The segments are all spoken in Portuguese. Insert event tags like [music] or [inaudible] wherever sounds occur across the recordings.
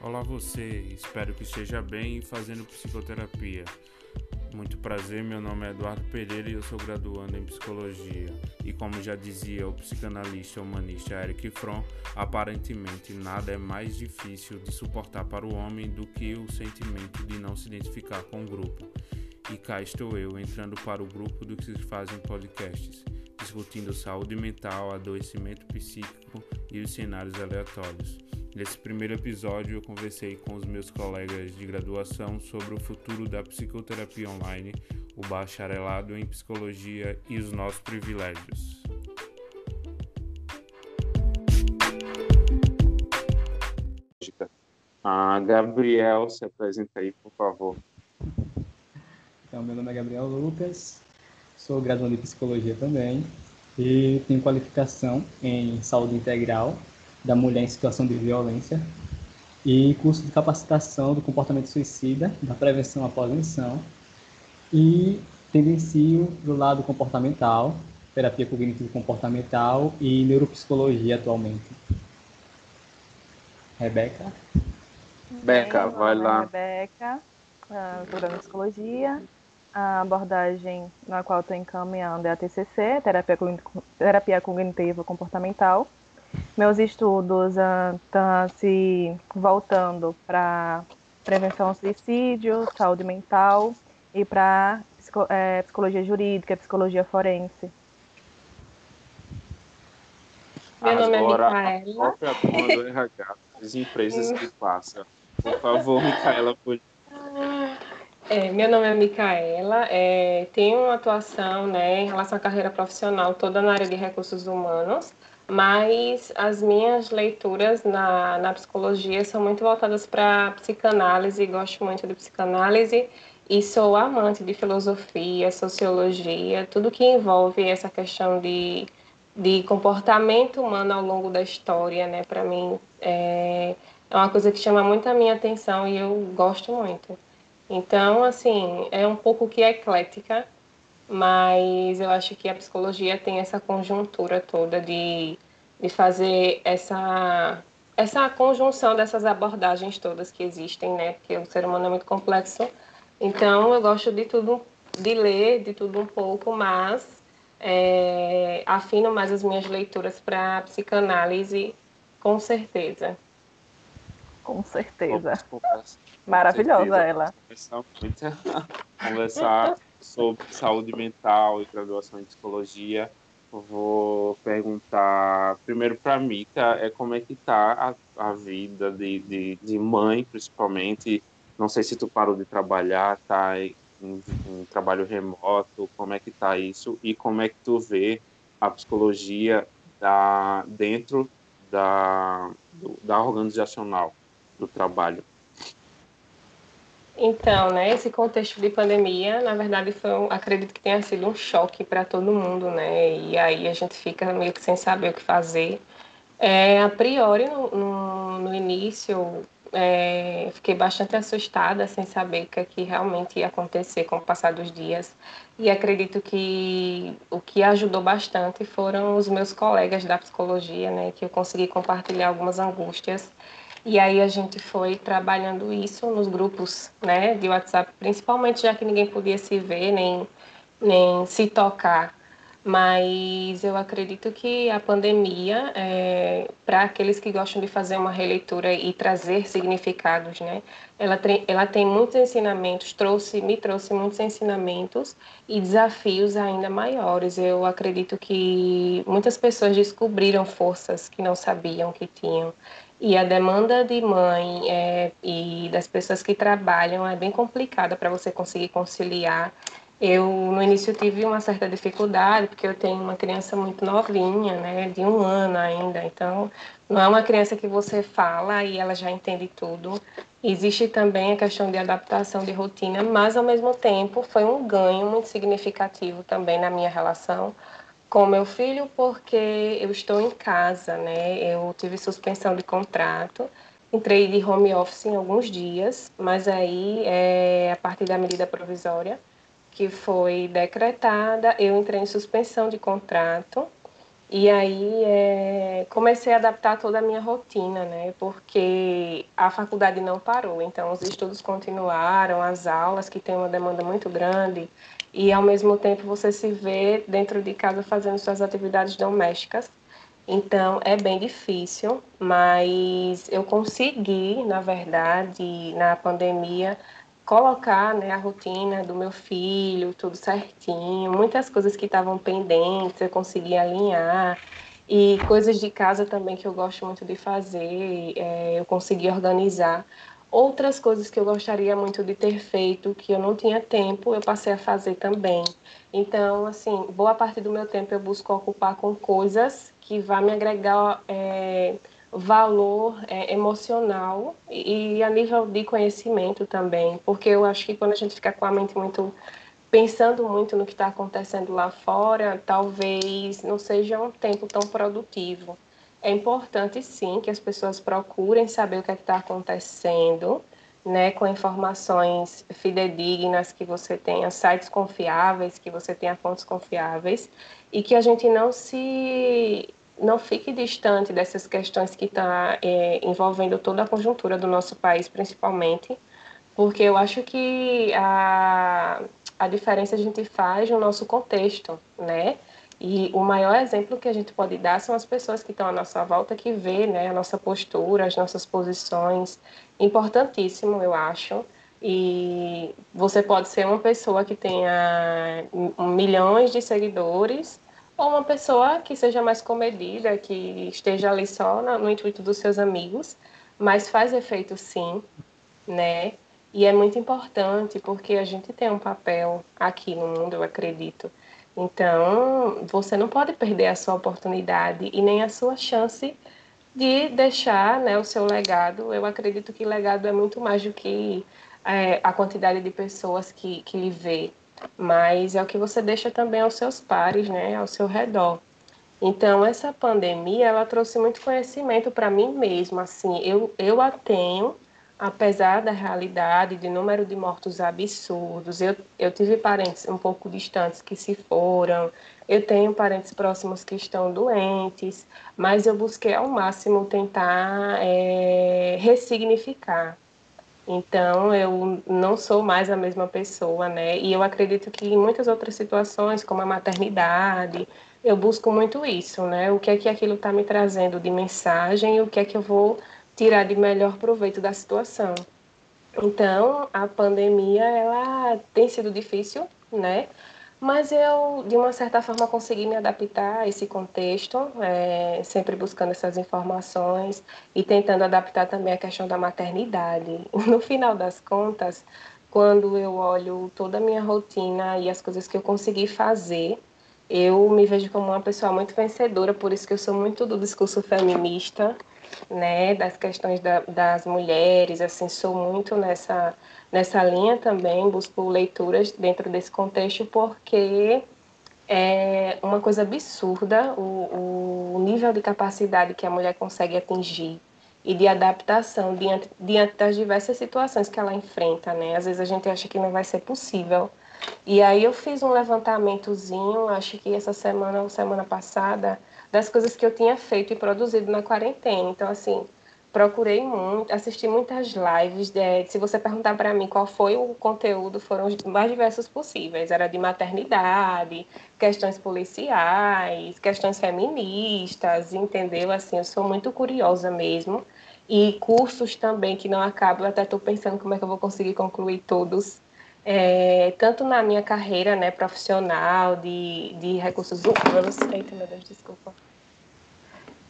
Olá você, espero que esteja bem fazendo psicoterapia. Muito prazer, meu nome é Eduardo Pereira e eu sou graduando em psicologia. E como já dizia o psicanalista humanista Eric Fromm, aparentemente nada é mais difícil de suportar para o homem do que o sentimento de não se identificar com o grupo. E cá estou eu entrando para o grupo do que se fazem podcasts, discutindo saúde mental, adoecimento psíquico e os cenários aleatórios. Nesse primeiro episódio, eu conversei com os meus colegas de graduação sobre o futuro da psicoterapia online, o bacharelado em psicologia e os nossos privilégios. Ah, Gabriel, se apresenta aí, por favor. Então, meu nome é Gabriel Lucas, sou graduando em psicologia também e tenho qualificação em saúde integral da mulher em situação de violência e curso de capacitação do comportamento suicida, da prevenção à prevenção e tendencio do lado comportamental, terapia cognitivo comportamental e neuropsicologia atualmente. Rebeca? Rebeca, vai lá. Rebeca, doutora em psicologia. A abordagem na qual estou encaminhando é a TCC, terapia, terapia cognitiva comportamental meus estudos estão uh, se voltando para prevenção ao suicídio, saúde mental e para psico, é, psicologia jurídica, psicologia forense. Meu nome é Micaela. A própria do RH, as empresas que passam. Por favor, Micaela, por... É, meu nome é Micaela, é, tenho uma atuação né, em relação à carreira profissional toda na área de recursos humanos mas as minhas leituras na, na psicologia são muito voltadas para psicanálise, gosto muito de psicanálise e sou amante de filosofia, sociologia, tudo que envolve essa questão de, de comportamento humano ao longo da história, né? Para mim é, é uma coisa que chama muito a minha atenção e eu gosto muito. Então, assim, é um pouco que eclética, mas eu acho que a psicologia tem essa conjuntura toda de, de fazer essa, essa conjunção dessas abordagens todas que existem, né? Porque o ser humano é muito complexo. Então, eu gosto de tudo, de ler, de tudo um pouco, mas é, afino mais as minhas leituras para psicanálise, com certeza. Com certeza. Maravilhosa certeza. ela. Conversar [laughs] sobre saúde mental e graduação em psicologia, vou perguntar primeiro para Mica é como é que tá a, a vida de, de, de, mãe, principalmente. Não sei se tu parou de trabalhar, tá em, em, trabalho remoto, como é que tá isso e como é que tu vê a psicologia da, dentro da, do, da organizacional do trabalho. Então, né, esse contexto de pandemia, na verdade, foi, um, acredito que tenha sido um choque para todo mundo, né? E aí a gente fica meio que sem saber o que fazer. É, a priori, no, no, no início, é, fiquei bastante assustada, sem saber o que, é que realmente ia acontecer com o passar dos dias. E acredito que o que ajudou bastante foram os meus colegas da psicologia, né? Que eu consegui compartilhar algumas angústias e aí a gente foi trabalhando isso nos grupos né, de WhatsApp, principalmente já que ninguém podia se ver nem, nem se tocar. Mas eu acredito que a pandemia, é, para aqueles que gostam de fazer uma releitura e trazer significados, né, ela, tem, ela tem muitos ensinamentos, trouxe, me trouxe muitos ensinamentos e desafios ainda maiores. Eu acredito que muitas pessoas descobriram forças que não sabiam que tinham. E a demanda de mãe é, e das pessoas que trabalham é bem complicada para você conseguir conciliar. Eu, no início, tive uma certa dificuldade, porque eu tenho uma criança muito novinha, né, de um ano ainda. Então, não é uma criança que você fala e ela já entende tudo. Existe também a questão de adaptação de rotina, mas, ao mesmo tempo, foi um ganho muito significativo também na minha relação com meu filho porque eu estou em casa, né? Eu tive suspensão de contrato, entrei de home office em alguns dias, mas aí, é, a partir da medida provisória que foi decretada, eu entrei em suspensão de contrato E aí é, comecei a adaptar toda a minha rotina, né? Porque a faculdade não parou, então os estudos continuaram, as aulas que tem uma demanda muito grande, e ao mesmo tempo você se vê dentro de casa fazendo suas atividades domésticas. Então é bem difícil, mas eu consegui, na verdade, na pandemia, colocar né, a rotina do meu filho, tudo certinho, muitas coisas que estavam pendentes eu consegui alinhar e coisas de casa também que eu gosto muito de fazer, é, eu consegui organizar. Outras coisas que eu gostaria muito de ter feito, que eu não tinha tempo, eu passei a fazer também. Então, assim, boa parte do meu tempo eu busco ocupar com coisas que vão me agregar é, valor é, emocional e, e, a nível de conhecimento também, porque eu acho que quando a gente fica com a mente muito pensando muito no que está acontecendo lá fora, talvez não seja um tempo tão produtivo. É importante sim que as pessoas procurem saber o que é está acontecendo, né, com informações fidedignas, que você tenha sites confiáveis, que você tenha fontes confiáveis e que a gente não se não fique distante dessas questões que estão tá, é, envolvendo toda a conjuntura do nosso país, principalmente, porque eu acho que a, a diferença a gente faz no nosso contexto, né? E o maior exemplo que a gente pode dar são as pessoas que estão à nossa volta, que vê né, a nossa postura, as nossas posições. Importantíssimo, eu acho. E você pode ser uma pessoa que tenha milhões de seguidores, ou uma pessoa que seja mais comedida, que esteja ali só no intuito dos seus amigos, mas faz efeito sim, né? E é muito importante porque a gente tem um papel aqui no mundo, eu acredito. Então, você não pode perder a sua oportunidade e nem a sua chance de deixar né, o seu legado. Eu acredito que legado é muito mais do que é, a quantidade de pessoas que, que lhe vê mas é o que você deixa também aos seus pares, né, ao seu redor. Então, essa pandemia, ela trouxe muito conhecimento para mim mesma, assim, eu, eu a tenho, apesar da realidade de número de mortos absurdos, eu, eu tive parentes um pouco distantes que se foram, eu tenho parentes próximos que estão doentes, mas eu busquei ao máximo tentar é, ressignificar, então, eu não sou mais a mesma pessoa, né? E eu acredito que em muitas outras situações, como a maternidade, eu busco muito isso, né? O que é que aquilo está me trazendo de mensagem o que é que eu vou tirar de melhor proveito da situação. Então, a pandemia, ela tem sido difícil, né? Mas eu, de uma certa forma, consegui me adaptar a esse contexto, é, sempre buscando essas informações e tentando adaptar também a questão da maternidade. [laughs] No final das contas, quando eu olho toda a minha rotina e as coisas que eu consegui fazer, eu me vejo como uma pessoa muito vencedora, por isso que eu sou muito do discurso feminista, né, das questões da, das mulheres, assim, sou muito nessa nessa linha também, busco leituras dentro desse contexto, porque é uma coisa absurda o, o nível de capacidade que a mulher consegue atingir e de adaptação diante, diante das diversas situações que ela enfrenta, né? Às vezes a gente acha que não vai ser possível. E aí eu fiz um levantamentozinho, acho que essa semana ou semana passada, das coisas que eu tinha feito e produzido na quarentena. Então, assim, procurei muito, assisti muitas lives. De, se você perguntar para mim qual foi o conteúdo, foram os mais diversos possíveis. Era de maternidade, questões policiais, questões feministas, entendeu? Assim, eu sou muito curiosa mesmo. E cursos também que não acabam, eu até estou pensando como é que eu vou conseguir concluir todos. É, tanto na minha carreira né, profissional, de, de recursos humanos. Eita, meu Deus, desculpa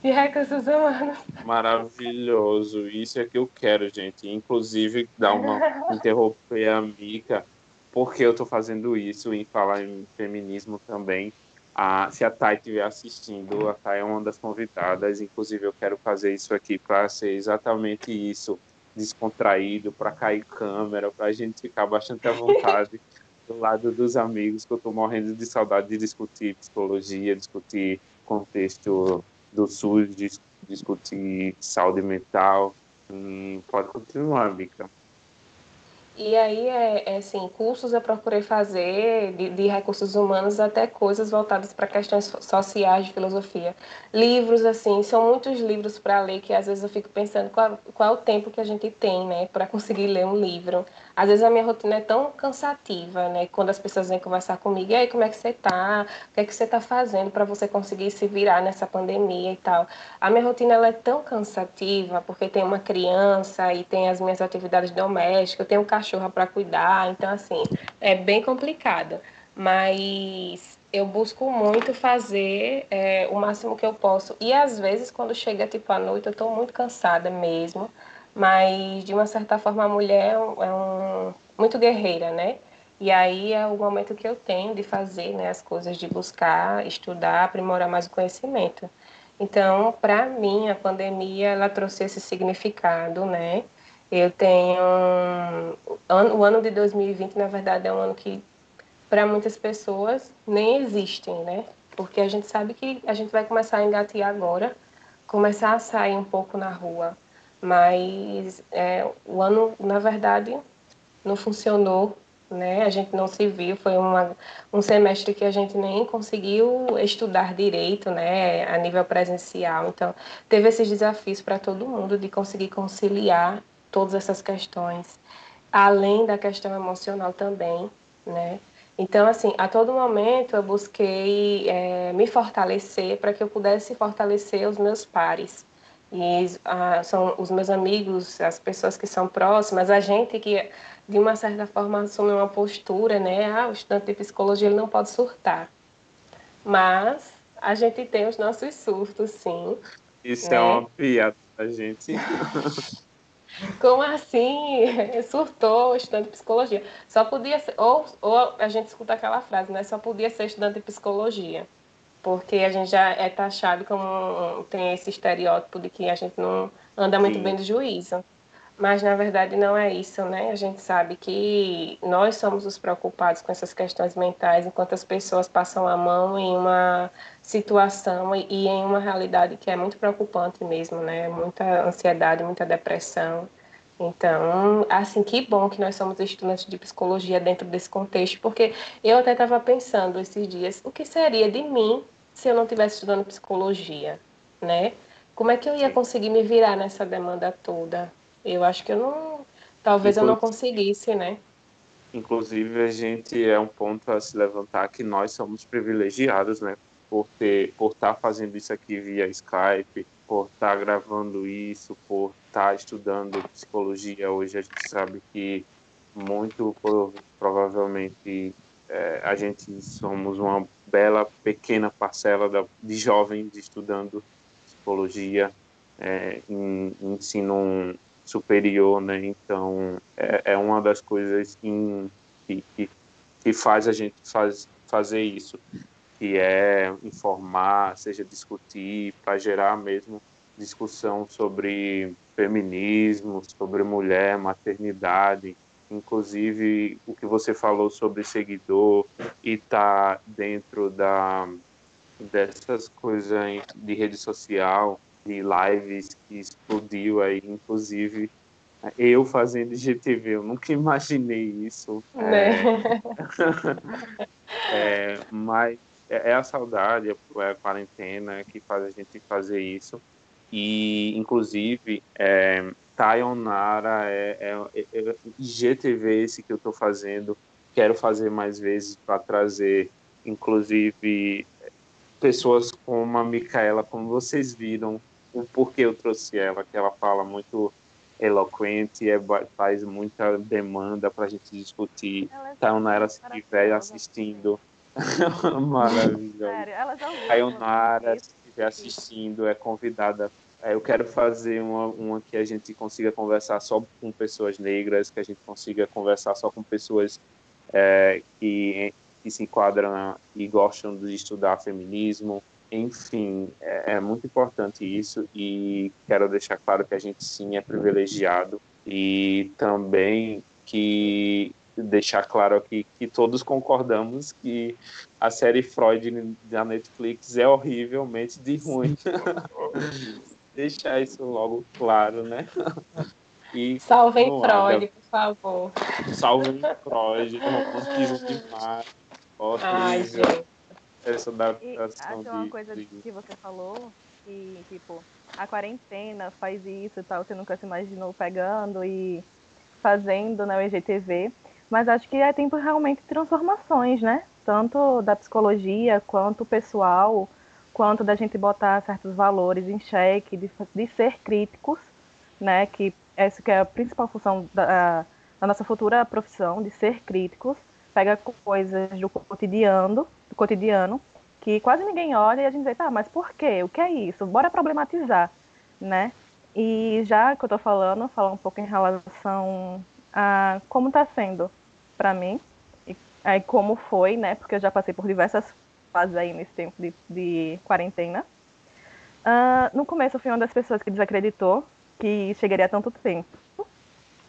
de recursos humanos. Maravilhoso. Isso é que eu quero, gente. Inclusive, dar uma [laughs] interromper a Mica, porque eu estou fazendo isso em falar em feminismo também. Ah, se a Thay estiver assistindo, a Thay é uma das convidadas. Inclusive, eu quero fazer isso aqui para ser exatamente isso, descontraído, para cair câmera, para a gente ficar bastante à vontade [laughs] do lado dos amigos, que eu estou morrendo de saudade de discutir psicologia, discutir contexto do SUS, dis, discutir saúde mental. Hum, pode continuar, Bica. E aí, é, é assim, cursos eu procurei fazer de, de recursos humanos até coisas voltadas para questões sociais de filosofia. Livros, assim, são muitos livros para ler que às vezes eu fico pensando qual, qual é o tempo que a gente tem, né, para conseguir ler um livro. Às vezes a minha rotina é tão cansativa, né, quando as pessoas vêm conversar comigo, e aí, como é que você tá? O que é que você tá fazendo para você conseguir se virar nessa pandemia e tal? A minha rotina, ela é tão cansativa, porque tem uma criança e tem as minhas atividades domésticas, eu tenho um cachorro para cuidar, então assim, é bem complicado. Mas eu busco muito fazer é, o máximo que eu posso. E às vezes, quando chega tipo à noite, eu estou muito cansada mesmo. Mas de uma certa forma a mulher é, é um, muito guerreira, né? E aí é o momento que eu tenho de fazer né, as coisas, de buscar, estudar, aprimorar mais o conhecimento. Então, para mim, a pandemia ela trouxe esse significado, né? Eu tenho. O ano de 2020, na verdade, é um ano que, para muitas pessoas, nem existem, né? Porque a gente sabe que a gente vai começar a engatear agora, começar a sair um pouco na rua. Mas é, o ano, na verdade, não funcionou, né? A gente não se viu, foi uma, um semestre que a gente nem conseguiu estudar direito, né? A nível presencial. Então, teve esses desafios para todo mundo de conseguir conciliar todas essas questões, além da questão emocional também, né? Então, assim, a todo momento eu busquei é, me fortalecer para que eu pudesse fortalecer os meus pares. E ah, são os meus amigos, as pessoas que são próximas, a gente que, de uma certa forma, assume uma postura, né? Ah, o estudante de psicologia ele não pode surtar. Mas a gente tem os nossos surtos, sim. Isso é né? é uma piada a gente. [laughs] Como assim? [laughs] Surtou estudante de psicologia. Só podia ser, ou, ou a gente escuta aquela frase, né? Só podia ser estudante de psicologia. Porque a gente já é taxado como tem esse estereótipo de que a gente não anda muito Sim. bem do juízo. Mas na verdade não é isso, né? A gente sabe que nós somos os preocupados com essas questões mentais, enquanto as pessoas passam a mão em uma situação e, e em uma realidade que é muito preocupante mesmo, né? Muita ansiedade, muita depressão. Então, assim, que bom que nós somos estudantes de psicologia dentro desse contexto, porque eu até estava pensando esses dias, o que seria de mim se eu não estivesse estudando psicologia, né? Como é que eu ia conseguir me virar nessa demanda toda? Eu acho que eu não. Talvez Inclusive, eu não conseguisse, né? Inclusive, a gente é um ponto a se levantar que nós somos privilegiados, né? Por ter, por estar tá fazendo isso aqui via Skype, por estar tá gravando isso, por estar tá estudando psicologia. Hoje a gente sabe que muito provavelmente é, a gente somos uma bela pequena parcela da, de jovens estudando psicologia é, em, em ensino superior, né? Então é, é uma das coisas que, que, que faz a gente faz, fazer isso, que é informar, seja discutir, para gerar mesmo discussão sobre feminismo, sobre mulher, maternidade, inclusive o que você falou sobre seguidor e tá dentro da dessas coisas de rede social de lives que explodiu aí, inclusive eu fazendo GTV, eu nunca imaginei isso. Né? É, [laughs] é, mas é, é a saudade, é a quarentena que faz a gente fazer isso. E, inclusive, é, Tayonara é, é, é, GTV esse que eu estou fazendo. Quero fazer mais vezes para trazer, inclusive, pessoas como a Micaela, como vocês viram, o porquê eu trouxe ela, que ela fala muito eloquente, é, faz muita demanda para a gente discutir. Ela Taionara, tá se estiver assistindo, [laughs] maravilhosa. Taionara, se estiver assistindo, é convidada. É, eu quero fazer uma, uma que a gente consiga conversar só com pessoas negras, que a gente consiga conversar só com pessoas é, que, que se enquadram e gostam de estudar feminismo, enfim, é, é, muito importante isso e quero deixar claro que a gente sim é privilegiado. E também que deixar claro aqui que todos concordamos que a série Freud da Netflix é horrivelmente de ruim. [laughs] deixar isso logo claro, né? [laughs] E Salvem Freud, por favor. Salve Freud, romantismo demais. Ai, gente. Essa E adaptação acho uma de- coisa de- que você falou, que, tipo, a quarentena faz isso e tal, você nunca se imaginou pegando e fazendo né, o IGTV. Mas acho que é tempo realmente de transformações, né? Tanto da psicologia, quanto pessoal, quanto da gente botar certos valores em xeque, de, de ser críticos, né? Que essa que é a principal função da, da nossa futura profissão, de ser críticos. Pega coisas do cotidiano, do cotidiano que quase ninguém olha e a gente diz, tá, mas por quê? O que é isso? Bora problematizar, né? E já que eu tô falando, falar um pouco em relação a como tá sendo para mim, aí como foi, né? Porque eu já passei por diversas fases aí nesse tempo de, de quarentena. Ah, no começo eu fui uma das pessoas que desacreditou que chegaria tanto tempo.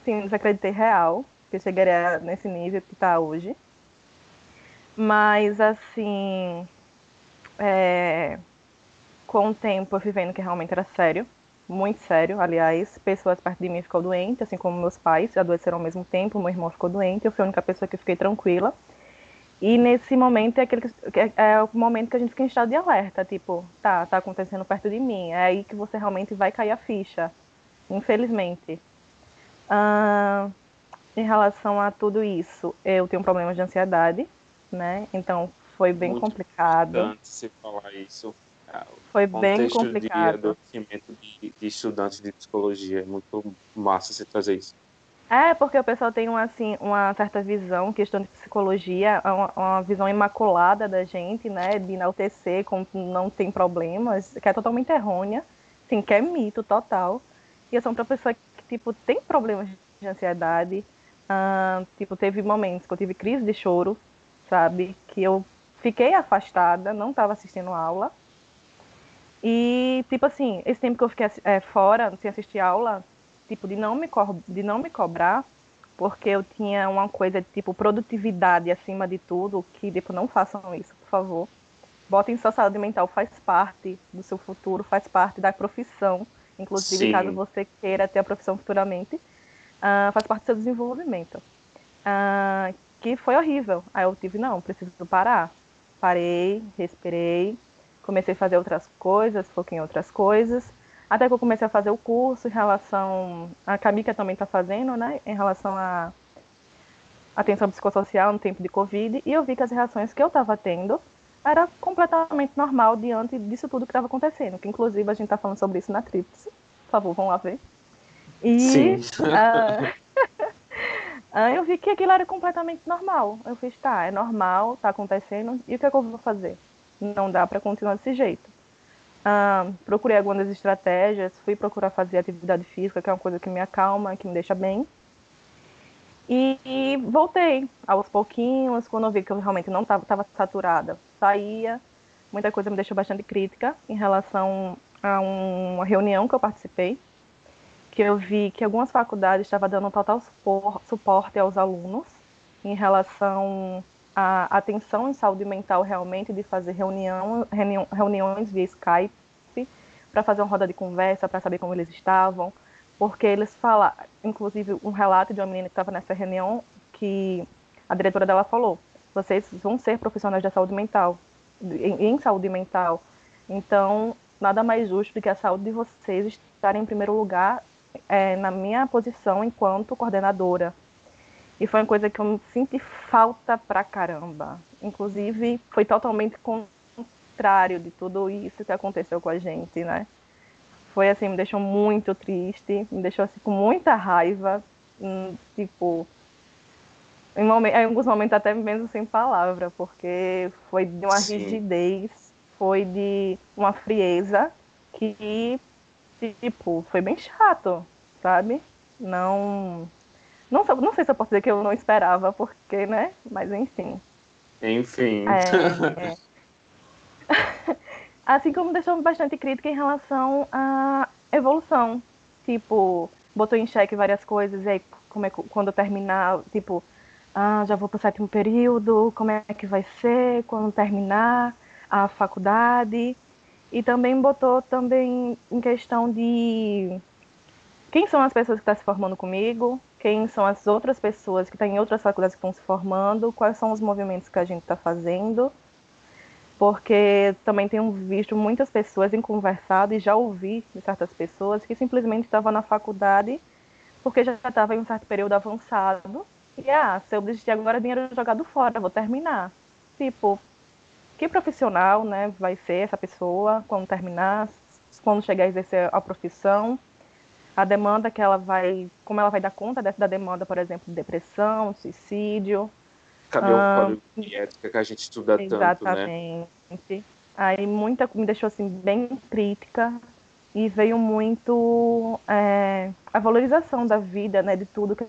Sim, desacreditei real, que chegaria nesse nível que tá hoje. Mas, assim, é, com o tempo eu fui vendo que realmente era sério, muito sério. Aliás, pessoas perto de mim ficou doente, assim como meus pais adoeceram ao mesmo tempo, meu irmão ficou doente, eu fui a única pessoa que fiquei tranquila. E nesse momento é, aquele que, é, é o momento que a gente fica em estado de alerta, tipo, tá, tá acontecendo perto de mim. É aí que você realmente vai cair a ficha, infelizmente. Ah, em relação a tudo isso, eu tenho problemas de ansiedade, né? Então foi bem Muito complicado. você falar isso. Ah, Foi bem contexto de complicado. adoecimento de, de estudantes de psicologia. É muito massa você trazer isso. É, porque o pessoal tem uma, assim, uma certa visão, questão de psicologia, é uma, uma visão imaculada da gente, né? De enaltecer, como não tem problemas, que é totalmente errônea, assim, que é mito total. E eu sou uma pessoa que, tipo, tem problemas de ansiedade. ah, tipo, teve momentos que eu tive crise de choro, sabe? Que eu fiquei afastada, não estava assistindo aula. E, tipo assim, esse tempo que eu fiquei é, fora, sem assistir aula, tipo, de não, me de não me cobrar, porque eu tinha uma coisa de, tipo, produtividade acima de tudo, que, tipo, não façam isso, por favor. Botem sua saúde mental, faz parte do seu futuro, faz parte da profissão. Inclusive, Sim. caso você queira ter a profissão futuramente, ah, faz parte do seu desenvolvimento. Ah, que foi horrível. Aí eu tive, não, preciso parar. Parei, respirei, comecei a fazer outras coisas, foquei em outras coisas. Até que eu comecei a fazer o curso em relação. A Camika também está fazendo, né? Em relação a atenção psicossocial no tempo de Covid. E eu vi que as reações que eu estava tendo era completamente normal diante disso tudo que estava acontecendo. Que inclusive a gente está falando sobre isso na Tríplice. Por favor, vão lá ver. E Sim. [laughs] ah, eu vi que aquilo era completamente normal. Eu fiz, tá, é normal, tá acontecendo, e o que, é que eu vou fazer? Não dá para continuar desse jeito. Ah, procurei algumas estratégias, fui procurar fazer atividade física, que é uma coisa que me acalma, que me deixa bem. E, e voltei aos pouquinhos, quando eu vi que eu realmente não estava saturada, saía. Muita coisa me deixou bastante crítica em relação a uma reunião que eu participei, que eu vi que algumas faculdades estavam dando total supor- suporte aos alunos em relação à atenção em saúde mental realmente, de fazer reunião, reunião, reuniões via Skype para fazer uma roda de conversa, para saber como eles estavam, porque eles falaram, inclusive um relato de uma menina que estava nessa reunião, que a diretora dela falou, vocês vão ser profissionais da saúde mental, em, em saúde mental, então nada mais justo do que a saúde de vocês estarem em primeiro lugar é, na minha posição enquanto coordenadora. E foi uma coisa que eu senti falta pra caramba. Inclusive, foi totalmente contrário de tudo isso que aconteceu com a gente, né? Foi assim, me deixou muito triste, me deixou assim com muita raiva, hum, tipo, em, em alguns momentos até mesmo sem palavra, porque foi de uma Sim. rigidez, foi de uma frieza que tipo, foi bem chato, sabe? Não, não, não sei se eu posso dizer que eu não esperava, porque, né? Mas enfim. Enfim. É, [laughs] é. [laughs] Assim como deixou bastante crítica em relação à evolução. Tipo, botou em xeque várias coisas, e aí como é, quando terminar, tipo, ah, já vou pro sétimo período, como é que vai ser quando terminar a faculdade. E também botou também em questão de quem são as pessoas que estão se formando comigo, quem são as outras pessoas que estão em outras faculdades que estão se formando, quais são os movimentos que a gente está fazendo, porque também tenho visto muitas pessoas em conversado e já ouvi de certas pessoas que simplesmente estavam na faculdade porque já estava em um certo período avançado. E ah, se eu desistir agora, é dinheiro jogado fora, vou terminar. Tipo, que profissional, né, vai ser essa pessoa quando terminar, quando chegar a exercer a profissão, a demanda que ela vai, como ela vai dar conta dessa da demanda, por exemplo, de depressão, suicídio. Cadê o código de ética que a gente estuda exatamente. tanto, né? Exatamente. Aí muita me deixou assim bem crítica e veio muito é, a valorização da vida, né, de tudo que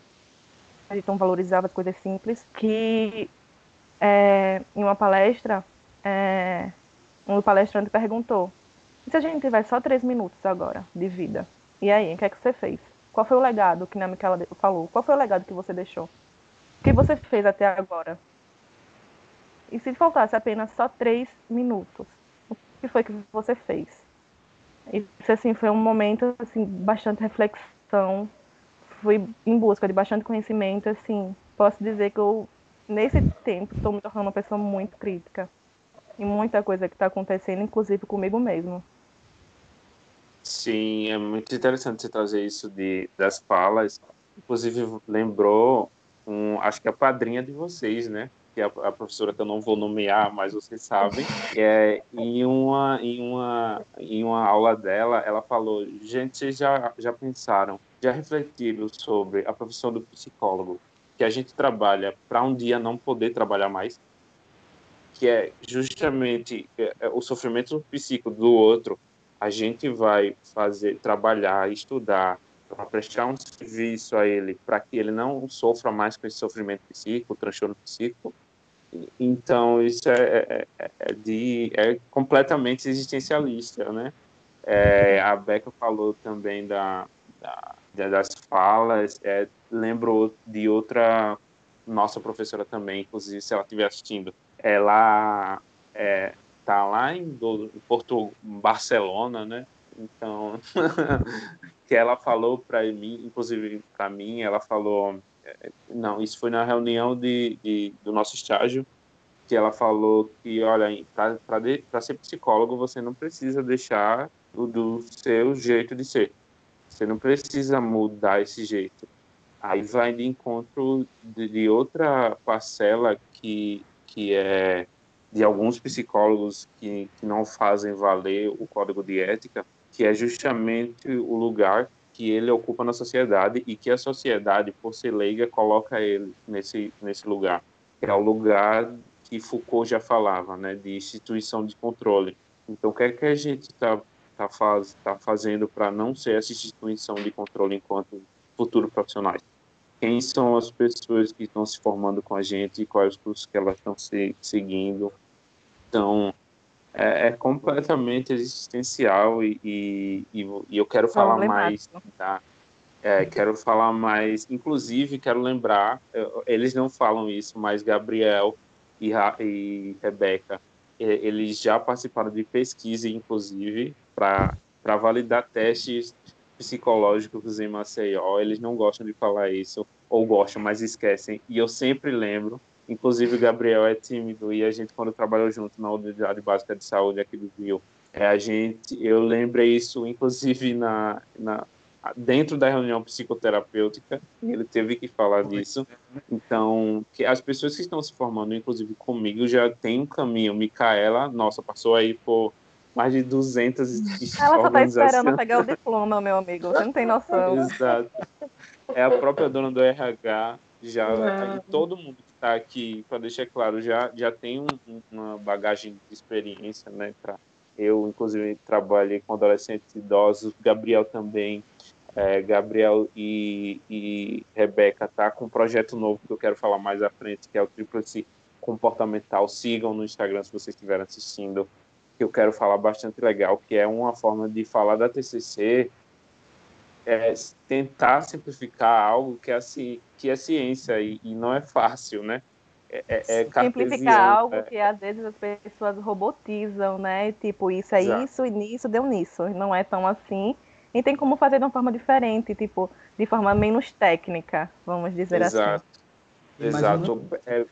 a gente não valorizava as coisas simples, que é, em uma palestra é, um palestrante perguntou e se a gente tiver só três minutos agora de vida, e aí, o que é que você fez? Qual foi o legado que a Micaela falou? Qual foi o legado que você deixou? O que você fez até agora? E se faltasse apenas só três minutos, o que foi que você fez? Isso assim foi um momento assim bastante reflexão, fui em busca de bastante conhecimento, assim, posso dizer que eu nesse tempo estou me tornando uma pessoa muito crítica em muita coisa que está acontecendo, inclusive comigo mesmo. Sim, é muito interessante você trazer isso de, das falas. Inclusive, lembrou, um, acho que a padrinha de vocês, né? Que é a, a professora que eu não vou nomear, mas vocês sabem. É, em, uma, em, uma, em uma aula dela, ela falou: gente, vocês já, já pensaram, já refletiram sobre a profissão do psicólogo? Que a gente trabalha para um dia não poder trabalhar mais? Que é justamente é, é o sofrimento psíquico do outro a gente vai fazer, trabalhar, estudar, para prestar um serviço a ele, para que ele não sofra mais com esse sofrimento psíquico, transtorno psíquico. Então, isso é, é, é, de, é completamente existencialista, né? É, a Beca falou também da, da das falas, é, lembrou de outra nossa professora também, inclusive, se ela estiver assistindo. Ela é, tá lá em, Porto Barcelona, né? Então, [laughs] que ela falou para mim, inclusive para mim, ela falou, é, não, isso foi na reunião de, de do nosso estágio, que ela falou que, olha, para ser psicólogo você não precisa deixar o do seu jeito de ser. Você não precisa mudar esse jeito. Aí vai de encontro de, de outra parcela que, que é de alguns psicólogos que, que não fazem valer o código de ética, que é justamente o lugar que ele ocupa na sociedade e que a sociedade, por ser leiga, coloca ele nesse, nesse lugar. É o lugar que Foucault já falava, né, de instituição de controle. Então, o que é que a gente está tá faz, tá fazendo para não ser essa instituição de controle enquanto futuro profissionais? Quem são as pessoas que estão se formando com a gente, quais os cursos que elas estão se, seguindo, então, é, é completamente existencial e, e, e, eu quero falar mais, tá? É, quero falar mais, inclusive quero lembrar, eles não falam isso, mas Gabriel e, e Rebeca, eles já participaram de pesquisa, inclusive, para validar testes psicológicos em Maceió. Eles não gostam de falar isso, ou gostam, mas esquecem. E eu sempre lembro Inclusive, o Gabriel é tímido e a gente, quando trabalhou junto na unidade básica de saúde aqui do Rio, é, a gente, eu lembrei isso, inclusive, na, na, dentro da reunião psicoterapêutica, ele teve que falar disso. Então, que as pessoas que estão se formando, inclusive comigo, já tem um caminho. Micaela, nossa, passou aí por mais de 200 Ela só [laughs] está esperando pegar o diploma, meu amigo. Você não tem noção. Exato. É a própria dona do RH, já, e todo mundo tá aqui, para deixar claro, já, já tem um, uma bagagem de experiência, né? Pra, eu, inclusive, trabalhei com adolescentes idosos, Gabriel também. É, Gabriel e, e Rebeca tá com um projeto novo que eu quero falar mais à frente, que é o Tríplice Comportamental. Sigam no Instagram se vocês estiverem assistindo, que eu quero falar bastante legal, que é uma forma de falar da TCC, é, tentar simplificar algo que é que é ciência e, e não é fácil, né? É, é, é Simplificar algo é. que às vezes as pessoas robotizam, né? Tipo, isso é Exato. isso e nisso deu nisso. Não é tão assim. E tem como fazer de uma forma diferente, tipo, de forma menos técnica, vamos dizer Exato. assim. Exato. É,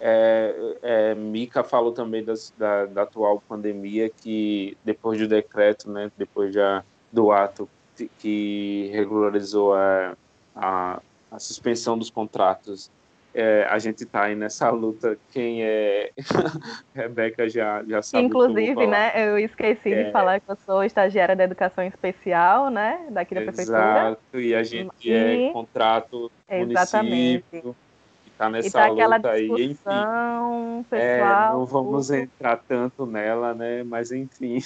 é, é, Mika falou também das, da, da, atual pandemia, que depois do decreto, né, depois já do ato que regularizou a, a, a suspensão dos contratos é, a gente está aí nessa luta. Quem é. [laughs] Rebeca já, já sabe. Inclusive, né? Eu esqueci é... de falar que eu sou estagiária da educação especial, né? Daqui da Exato, prefeitura. Exato, e a gente e... é contrato Exatamente. município. Está nessa tá luta aí, enfim. Pessoal, é, não vamos tudo. entrar tanto nela, né? Mas enfim.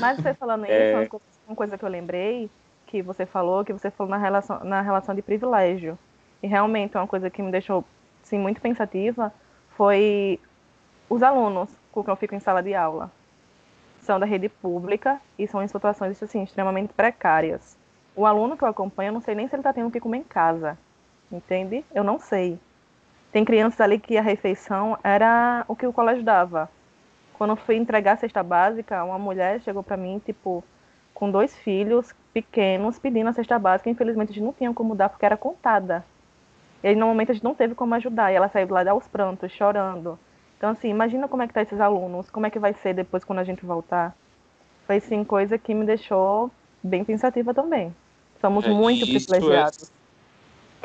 Mas você falando [laughs] é... isso, uma coisa que eu lembrei, que você falou, que você falou na relação, na relação de privilégio. E realmente uma coisa que me deixou sim, muito pensativa foi os alunos com quem eu fico em sala de aula. São da rede pública e são em situações assim, extremamente precárias. O aluno que eu acompanho, eu não sei nem se ele está tendo que comer em casa. Entende? Eu não sei. Tem crianças ali que a refeição era o que o colégio dava. Quando eu fui entregar a cesta básica, uma mulher chegou para mim, tipo, com dois filhos pequenos, pedindo a cesta básica. Infelizmente, a gente não tinha como dar porque era contada. E aí, no momento, a gente não teve como ajudar. E ela saiu lá aos prantos, chorando. Então, assim, imagina como é que tá esses alunos, como é que vai ser depois quando a gente voltar. Foi, sim, coisa que me deixou bem pensativa também. Somos é, muito é privilegiados.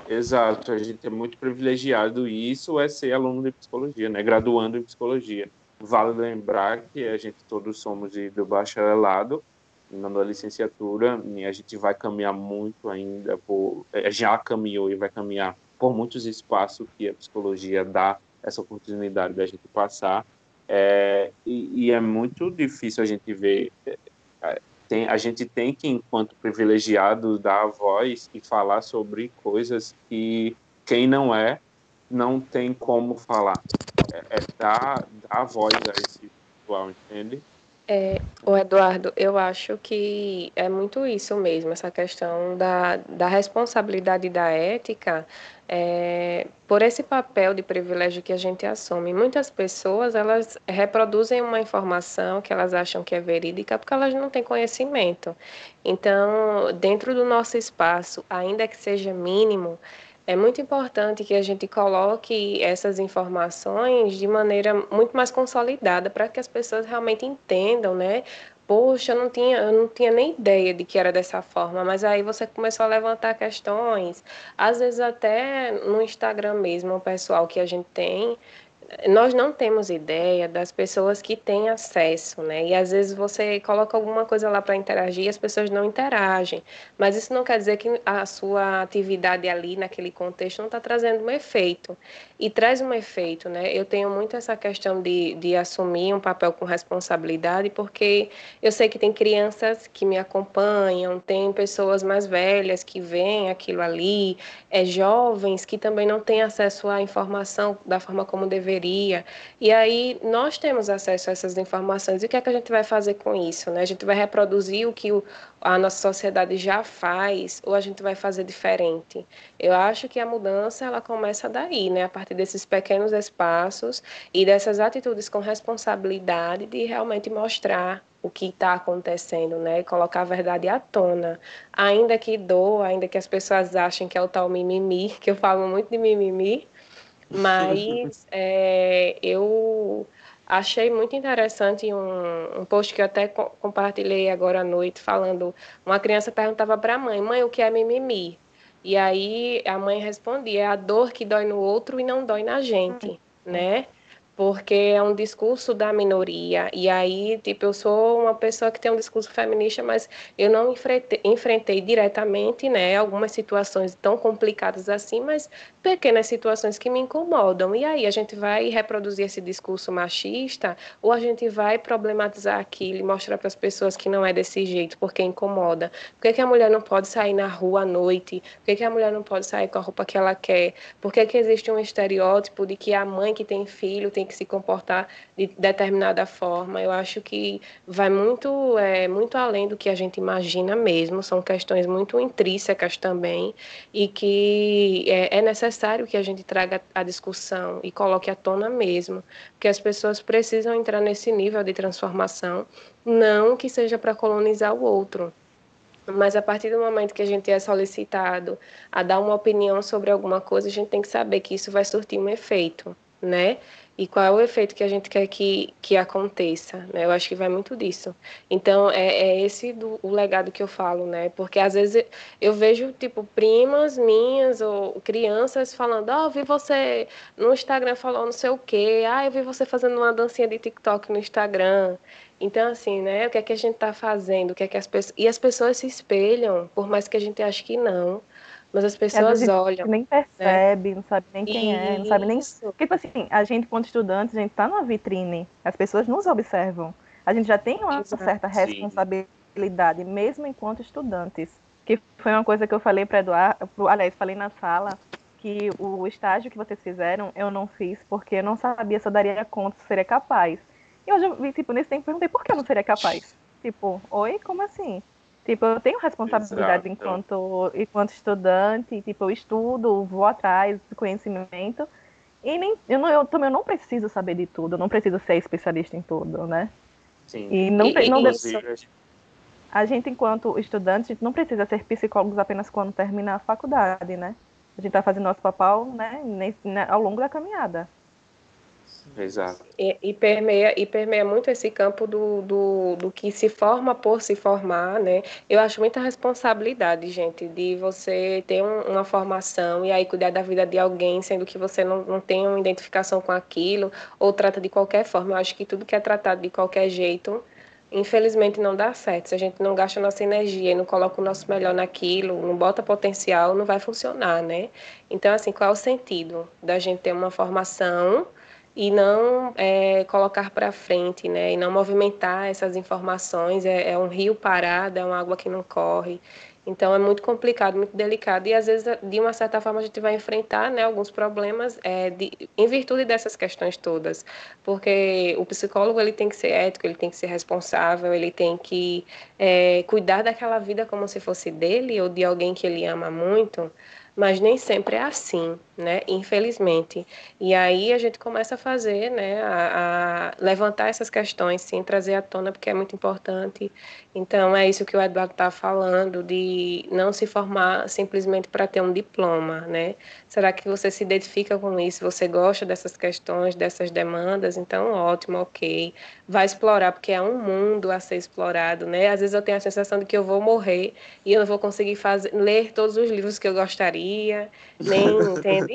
É... Exato, a gente é muito privilegiado e isso é ser aluno de psicologia, né? Graduando em psicologia. Vale lembrar que a gente todos somos de, do bacharelado, na licenciatura, e a gente vai caminhar muito ainda, por, é, já caminhou e vai caminhar por muitos espaços que a psicologia dá essa oportunidade da gente passar. É, e, e, é muito difícil a gente ver. É, tem, a gente tem que, enquanto privilegiado, dar a voz e falar sobre coisas que quem não é não tem como falar. É, é dar, dar a voz a esse pessoal, entende? É, o Eduardo, eu acho que é muito isso mesmo, essa questão da, da responsabilidade da ética é, por esse papel de privilégio que a gente assume. Muitas pessoas, elas reproduzem uma informação que elas acham que é verídica porque elas não têm conhecimento. Então, dentro do nosso espaço, ainda que seja mínimo, é muito importante que a gente coloque essas informações de maneira muito mais consolidada para que as pessoas realmente entendam, né? Poxa, eu não tinha, eu não tinha nem ideia de que era dessa forma, mas aí você começou a levantar questões, às vezes até no Instagram mesmo, o pessoal que a gente tem, nós não temos ideia das pessoas que têm acesso, né? E às vezes você coloca alguma coisa lá para interagir e as pessoas não interagem. Mas isso não quer dizer que a sua atividade ali naquele contexto não está trazendo um efeito. E traz um efeito, né? Eu tenho muito essa questão de, de assumir um papel com responsabilidade, porque eu sei que tem crianças que me acompanham, tem pessoas mais velhas que veem aquilo ali, é jovens que também não têm acesso à informação da forma como deveria. E aí nós temos acesso a essas informações. E o que é que a gente vai fazer com isso? Né? A gente vai reproduzir o que o, a nossa sociedade já faz ou a gente vai fazer diferente? Eu acho que a mudança ela começa daí, né? a partir desses pequenos espaços e dessas atitudes com responsabilidade de realmente mostrar o que está acontecendo, né? Colocar a verdade à tona. Ainda que doa, ainda que as pessoas achem que é o tal mimimi, que eu falo muito de mimimi, [laughs] mas é, eu achei muito interessante um, um post que eu até co compartilhei agora à noite, falando: uma criança perguntava para a mãe, mãe, o que é mimimi? E aí a mãe respondia: é a dor que dói no outro e não dói na gente, né? porque é um discurso da minoria. E aí, tipo, eu sou uma pessoa que tem um discurso feminista, mas eu não enfrentei, enfrentei diretamente, né, algumas situações tão complicadas assim, mas pequenas situações que me incomodam. E aí, a gente vai reproduzir esse discurso machista ou a gente vai problematizar aquilo e mostrar para as pessoas que não é desse jeito, porque incomoda. Por que, que a mulher não pode sair na rua à noite? Por que, que a mulher não pode sair com a roupa que ela quer? Por que, que existe um estereótipo de que a mãe que tem filho tem que se comportar de determinada forma. Eu acho que vai muito, é, muito além do que a gente imagina mesmo, são questões muito intrínsecas também, e que é, é necessário que a gente traga a discussão e coloque à tona mesmo, porque as pessoas precisam entrar nesse nível de transformação, não que seja para colonizar o outro, Mas a partir do momento que a gente é solicitado a dar uma opinião sobre alguma coisa, a gente tem que saber que isso vai surtir um efeito, né? E qual é o efeito que a gente quer que, que aconteça, né? Eu acho que vai muito disso. Então, é, é esse do, o legado que eu falo, né? Porque às vezes eu vejo, tipo, primas minhas ou crianças falando, ah, eu vi você no Instagram falando não sei o quê, ah, eu vi você fazendo uma dancinha de TikTok no Instagram. Então, assim, né? O que é que a gente está fazendo? O que é que as pessoas... E as pessoas se espelham, por mais que a gente ache que não. Mas as pessoas é, olham. Nem né? percebe, né? não sabe nem quem Isso. é, não sabe nem. Porque, tipo assim, a gente, quando estudante, a gente tá numa vitrine, as pessoas nos observam. A gente já tem uma Exato. certa responsabilidade, Sim. mesmo enquanto estudantes. Que foi uma coisa que eu falei para Eduardo, aliás, falei na sala, que o estágio que vocês fizeram, eu não fiz porque eu não sabia se eu daria conta, se seria capaz. E hoje tipo, nesse tempo, perguntei por que eu não seria capaz. Tipo, oi, como assim? Tipo, eu tenho responsabilidade enquanto, enquanto estudante, tipo, eu estudo, vou atrás do conhecimento. E nem, eu, não, eu também não preciso saber de tudo, eu não preciso ser especialista em tudo, né? Sim. E não, e, não deve, a gente, enquanto estudante, a gente não precisa ser psicólogos apenas quando termina a faculdade, né? A gente está fazendo nosso papel né, ao longo da caminhada. Exato. E, e, permeia, e permeia muito esse campo do, do, do que se forma por se formar, né? Eu acho muita responsabilidade, gente, de você ter um, uma formação e aí cuidar da vida de alguém, sendo que você não, não tem uma identificação com aquilo, ou trata de qualquer forma. Eu acho que tudo que é tratado de qualquer jeito, infelizmente não dá certo. Se a gente não gasta nossa energia e não coloca o nosso melhor naquilo, não bota potencial, não vai funcionar, né? Então, assim, qual é o sentido da gente ter uma formação e não é, colocar para frente, né? E não movimentar essas informações. É, é, um rio parado, é uma água que não corre. Então é muito complicado, muito delicado e às vezes de uma certa forma a gente vai enfrentar, né, alguns problemas é, de, em virtude dessas questões todas, porque o psicólogo ele tem que ser ético, ele tem que ser responsável, ele tem que é, cuidar daquela vida como se fosse dele ou de alguém que ele ama muito mas nem sempre é assim, né? Infelizmente. E aí a gente começa a fazer, né? A, a levantar essas questões, sim, trazer à tona, porque é muito importante. Então é isso que o Eduardo está falando, de não se formar simplesmente para ter um diploma, né? Será que você se identifica com isso? Você gosta dessas questões, dessas demandas? Então, ótimo, ok. Vai explorar, porque é um mundo a ser explorado, né? Às vezes eu tenho a sensação de que eu vou morrer e eu não vou conseguir fazer, ler todos os livros que eu gostaria, nem, [laughs] entende?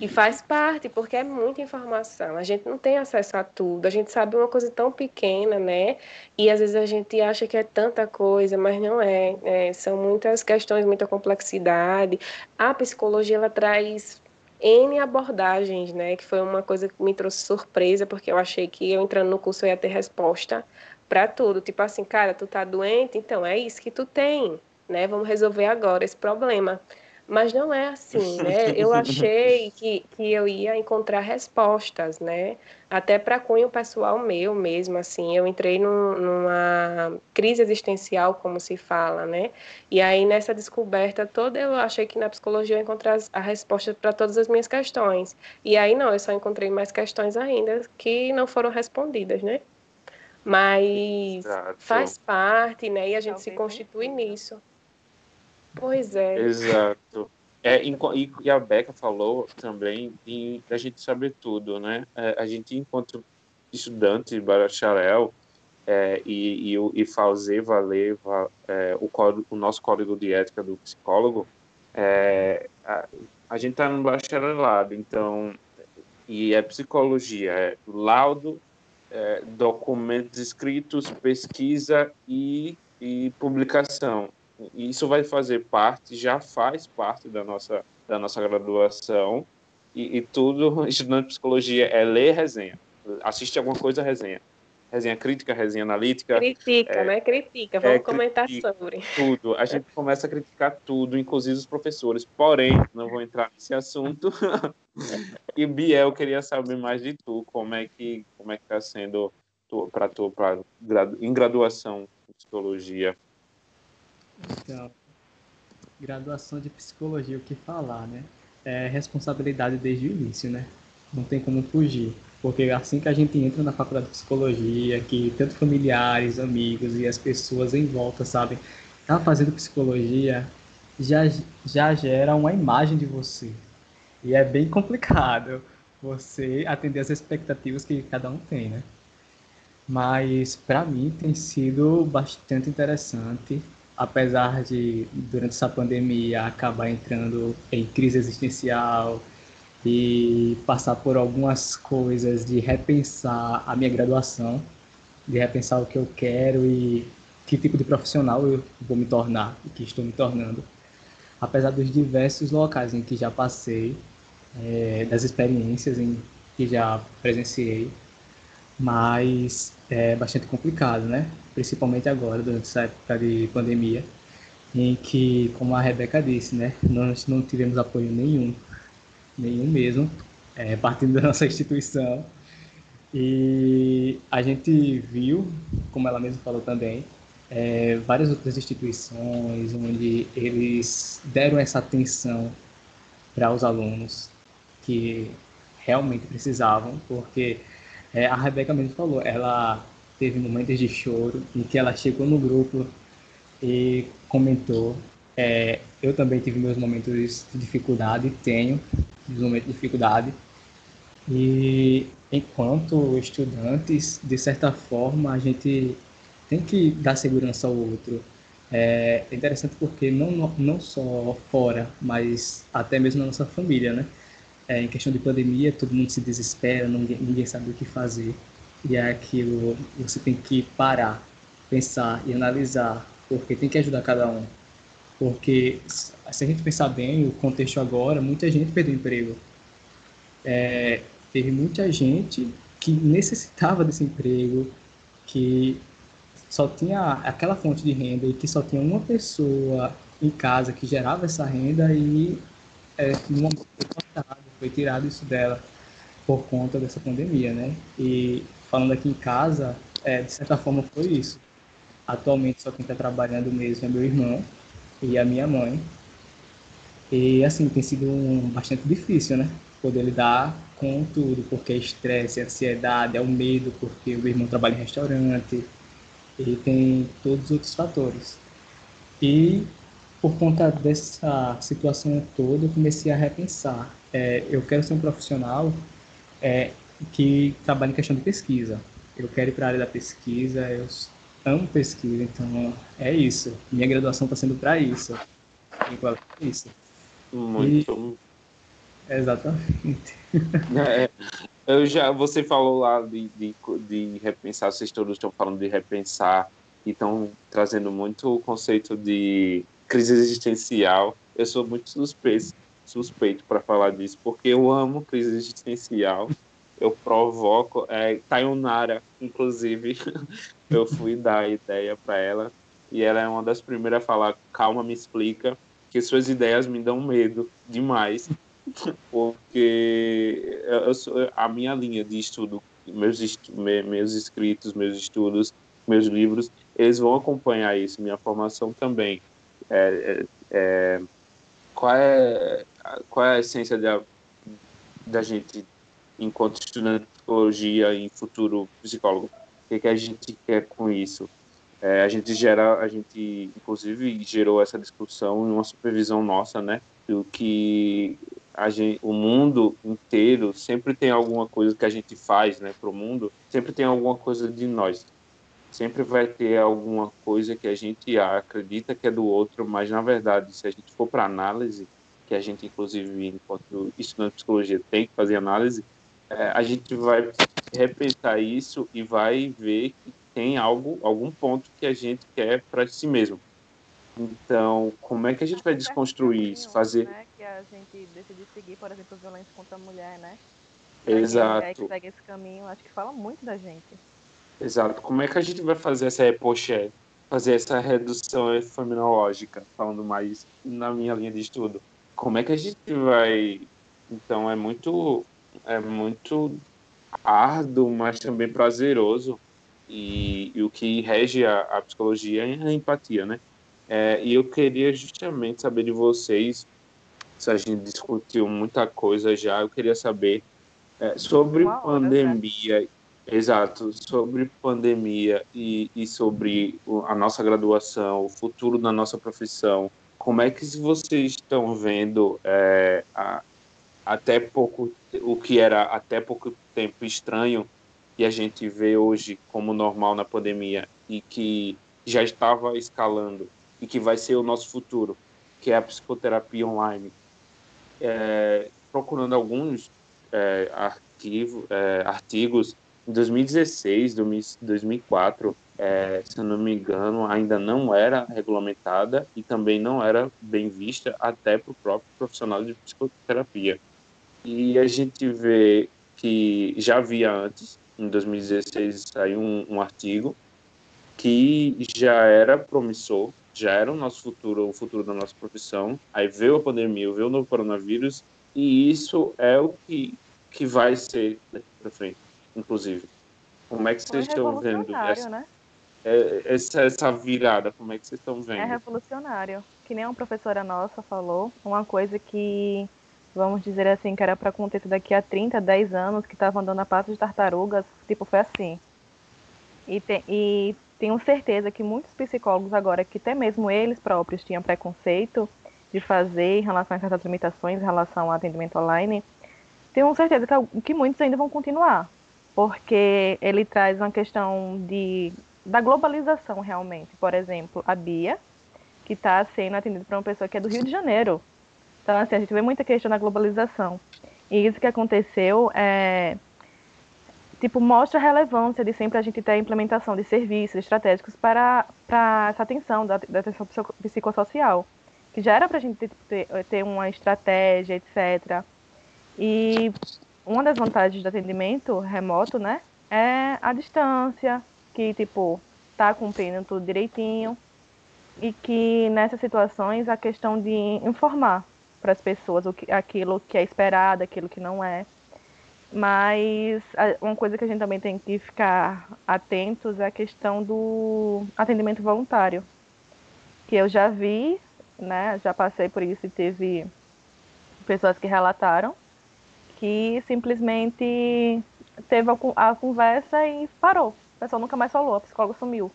E faz parte, porque é muita informação. A gente não tem acesso a tudo. A gente sabe uma coisa tão pequena, né? E às vezes a gente acha que é tanta coisa, mas não é. é são muitas questões, muita complexidade. A psicologia ela traz N abordagens, né? Que foi uma coisa que me trouxe surpresa, porque eu achei que eu entrando no curso eu ia ter resposta para tudo. Tipo assim, cara, tu tá doente, então é isso que tu tem, né? Vamos resolver agora esse problema. Mas não é assim, né? Eu achei que, que eu ia encontrar respostas, né? Até para cunho pessoal meu mesmo, assim. Eu entrei num, numa crise existencial, como se fala, né? E aí, nessa descoberta toda, eu achei que na psicologia eu ia encontrar a resposta para todas as minhas questões. E aí, não, eu só encontrei mais questões ainda que não foram respondidas, né? Mas Exato. faz parte, né? E a gente Talvez se constitui nisso. Pois é. Exato. É, e, e a Beca falou também em a gente saber tudo, né? É, a gente, enquanto estudante, bacharel, é, e, e, e fazer valer é, o, código, o nosso código de ética do psicólogo, é, a, a, gente está no bacharelado, então, e é psicologia, é laudo, é, documentos escritos, pesquisa e, e publicação isso vai fazer parte, já faz parte da nossa, da nossa graduação, e, e tudo, [laughs] estudante de psicologia, é ler resenha. Assiste alguma coisa, resenha. Resenha crítica, resenha analítica. Critica, é, né? Critica, vamos é, comentar critica sobre. Tudo. A gente começa a criticar tudo, inclusive os professores. Porém, não vou entrar nesse assunto. [laughs] e Biel, queria saber mais de tu, como é que como é que está sendo para tu, pra, em graduação em psicologia então, graduação de psicologia, o que falar, né? É responsabilidade desde o início, né? Não tem como fugir. Porque assim que a gente entra na faculdade de psicologia, que tanto familiares, amigos e as pessoas em volta, sabem, tá fazendo psicologia já, já gera uma imagem de você. E é bem complicado você atender as expectativas que cada um tem, né? Mas para mim tem sido bastante interessante, apesar de durante essa pandemia acabar entrando em crise existencial e passar por algumas coisas de repensar a minha graduação, de repensar o que eu quero e que tipo de profissional eu vou me tornar e que estou me tornando. Apesar dos diversos locais em que já passei, é, das experiências em que já presenciei, mas é bastante complicado, né? Principalmente agora, durante essa época de pandemia, em que, como a Rebeca disse, né, nós não tivemos apoio nenhum, nenhum mesmo, é, partindo da [laughs] nossa instituição. E a gente viu, como ela mesma falou também, é, várias outras instituições onde eles deram essa atenção para os alunos que realmente precisavam, porque é, a Rebeca mesmo falou, ela teve momentos de choro em que ela chegou no grupo e comentou. É, eu também tive meus momentos de dificuldade, tenho meus momentos de dificuldade. E enquanto estudantes, de certa forma, a gente tem que dar segurança ao outro. É interessante porque não, não só fora, mas até mesmo na nossa família, né? É, em questão de pandemia, todo mundo se desespera, ninguém, ninguém sabe o que fazer. E é aquilo, você tem que parar, pensar e analisar, porque tem que ajudar cada um. Porque se a gente pensar bem, o contexto agora, muita gente perdeu emprego. É, teve muita gente que necessitava desse emprego, que só tinha aquela fonte de renda e que só tinha uma pessoa em casa que gerava essa renda e é, no momento cortado foi tirado isso dela por conta dessa pandemia, né? E falando aqui em casa, é, de certa forma foi isso. Atualmente só quem está trabalhando mesmo é meu irmão e a minha mãe. E assim, tem sido um, bastante difícil, né? Poder lidar com tudo, porque é estresse, é ansiedade, é o medo, porque o meu irmão trabalha em restaurante e tem todos os outros fatores. E por conta dessa situação toda, eu comecei a repensar é, eu quero ser um profissional é, que trabalhe em questão de pesquisa. Eu quero ir para a área da pesquisa, eu amo pesquisa, então é isso. Minha graduação está sendo para isso. É isso. Muito. E... Exatamente. [laughs] É, eu já, você falou lá de, de, de repensar, vocês todos estão falando de repensar e estão trazendo muito o conceito de crise existencial. Eu sou muito suspeito suspeito para falar disso, porque eu amo crise existencial. Eu provoco. É, Tayonara, inclusive, [laughs] eu fui dar a ideia para ela e ela é uma das primeiras a falar: calma, me explica, que suas ideias me dão medo demais, [laughs] porque eu sou, a minha linha de estudo, meus, meus escritos, meus estudos, meus livros, eles vão acompanhar isso, minha formação também. É, é, é qual é qual é a essência da, da gente, enquanto estudante de psicologia e futuro psicólogo? O que, é que a gente quer com isso? É, a gente gera, a gente inclusive gerou essa discussão em uma supervisão nossa, né? Do que a gente, o mundo inteiro sempre tem alguma coisa que a gente faz, né, para o mundo, sempre tem alguma coisa de nós. Sempre vai ter alguma coisa que a gente acredita que é do outro, mas na verdade, se a gente for para análise, que a gente, inclusive, enquanto estudante de psicologia, tem que fazer análise, é, a gente vai repensar isso e vai ver que tem algo, algum ponto que a gente quer para si mesmo. Então, como é que a gente vai desconstruir isso? Fazer. Né, que a gente decide seguir, por exemplo, violência contra a mulher, né? Exato. É que segue esse caminho, acho que fala muito da gente. Exato. Como é que a gente vai fazer essa repoche, fazer essa redução fenomenológica, falando mais na minha linha de estudo? Como é que a gente vai. Então é muito. É muito árduo, mas também prazeroso. E, e o que rege a, a, psicologia é a empatia, né? É, e eu queria justamente saber de vocês, se a gente discutiu muita coisa já, eu queria saber é, sobre Uma pandemia. Hora, Exato, sobre pandemia e, e sobre a nossa graduação, o futuro da nossa profissão, como é que vocês estão vendo é, a, até pouco o que era até pouco tempo estranho e a gente vê hoje como normal na pandemia e que já estava escalando e que vai ser o nosso futuro, que é a psicoterapia online. É, procurando alguns é, é, artigos em 2016, 2004, é, se eu não me engano, ainda não era regulamentada e também não era bem vista até para o próprio profissional de psicoterapia. E a gente vê que já havia antes, em 2016 saiu um, um artigo que já era promissor, já era o nosso futuro, o futuro da nossa profissão. Aí veio a pandemia, veio o novo coronavírus e isso é o que, que vai ser daqui para frente inclusive. Como é que vocês estão vendo essa, né? É, essa, essa virada? Como é que vocês estão vendo? É revolucionário. Que nem uma professora nossa falou, uma coisa que, vamos dizer assim, que era para acontecer daqui a 30, 10 anos, que estava andando a passo de tartarugas, tipo, foi assim. E, tem, e tenho certeza que muitos psicólogos agora, que até mesmo eles próprios tinham preconceito de fazer em relação a essas limitações, em relação ao atendimento online, tenho certeza que, que muitos ainda vão continuar porque ele traz uma questão de, da globalização realmente. Por exemplo, a Bia, que está sendo atendida por uma pessoa que é do Rio de Janeiro. Então, assim, a gente vê muita questão da globalização. E isso que aconteceu é, tipo, mostra a relevância de sempre a gente ter a implementação de serviços estratégicos para, para essa atenção da, da atenção psicossocial. Que já era para a gente ter, ter uma estratégia, etc. E uma das vantagens do atendimento remoto, né, é a distância, que, tipo, tá cumprindo tudo direitinho, e que nessas situações a questão de informar para as pessoas o que, aquilo que é esperado, aquilo que não é. Mas uma coisa que a gente também tem que ficar atentos é a questão do atendimento voluntário, que eu já vi, né, já passei por isso e teve pessoas que relataram que simplesmente teve a, conversa e parou. O pessoal nunca mais falou, a psicóloga sumiu.